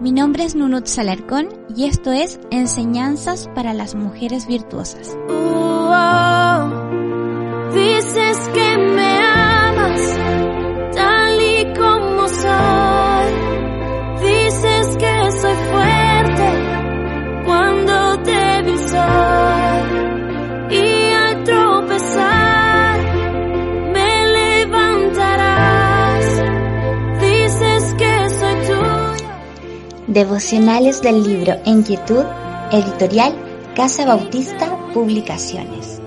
Mi nombre es Nunut Salarcón y esto es Enseñanzas para las Mujeres Virtuosas. dices que me amas tal y como soy. Dices que soy fuerte cuando débil soy. Devocionales del libro Inquietud, editorial Casa Bautista Publicaciones.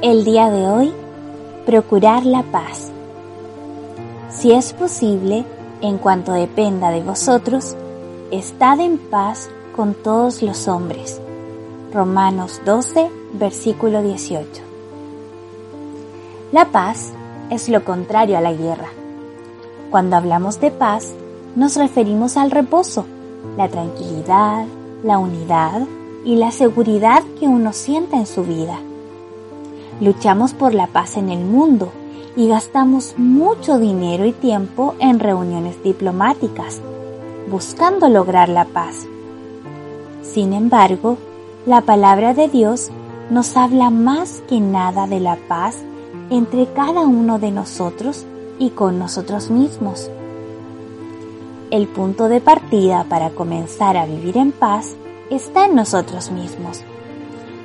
El día de hoy, procurar la paz. Si es posible, en cuanto dependa de vosotros, estad en paz con todos los hombres. Romanos 12, versículo 18. La paz es lo contrario a la guerra. Cuando hablamos de paz, nos referimos al reposo, la tranquilidad, la unidad y la seguridad que uno siente en su vida. Luchamos por la paz en el mundo y gastamos mucho dinero y tiempo en reuniones diplomáticas, buscando lograr la paz. Sin embargo, la palabra de Dios nos habla más que nada de la paz entre cada uno de nosotros y con nosotros mismos. El punto de partida para comenzar a vivir en paz está en nosotros mismos.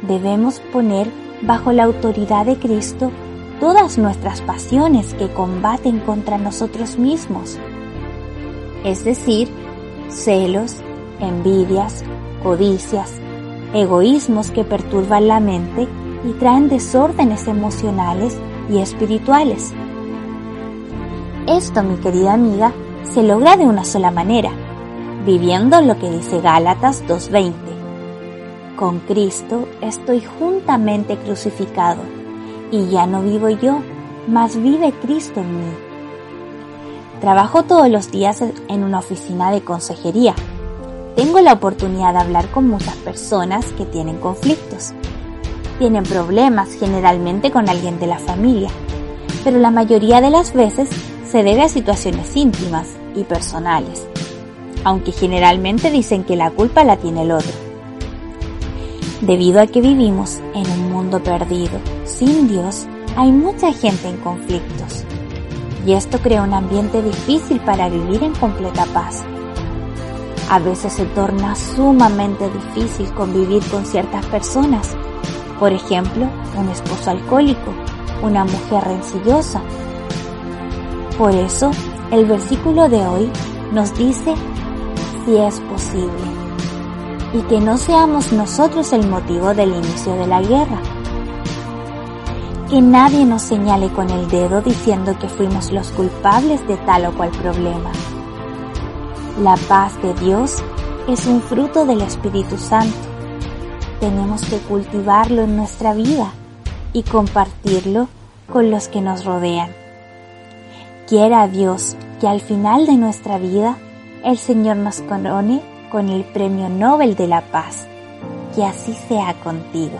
Debemos poner bajo la autoridad de Cristo todas nuestras pasiones que combaten contra nosotros mismos, es decir, celos, envidias, codicias, egoísmos que perturban la mente y traen desórdenes emocionales y espirituales. Esto, mi querida amiga, se logra de una sola manera, viviendo lo que dice Gálatas 2.20. Con Cristo estoy juntamente crucificado, y ya no vivo yo, mas vive Cristo en mí. Trabajo todos los días en una oficina de consejería. Tengo la oportunidad de hablar con muchas personas que tienen conflictos. Tienen problemas generalmente con alguien de la familia, pero la mayoría de las veces se debe a situaciones íntimas y personales, aunque generalmente dicen que la culpa la tiene el otro. Debido a que vivimos en un mundo perdido, sin Dios, hay mucha gente en conflictos. Y esto crea un ambiente difícil para vivir en completa paz. A veces se torna sumamente difícil convivir con ciertas personas. Por ejemplo, un esposo alcohólico, una mujer rencillosa. Por eso, el versículo de hoy nos dice si es posible y que no seamos nosotros el motivo del inicio de la guerra. Que nadie nos señale con el dedo diciendo que fuimos los culpables de tal o cual problema. La paz de Dios es un fruto del Espíritu Santo. Tenemos que cultivarlo en nuestra vida y compartirlo con los que nos rodean. Quiera Dios que al final de nuestra vida el Señor nos corone con el Premio Nobel de la Paz. Que así sea contigo.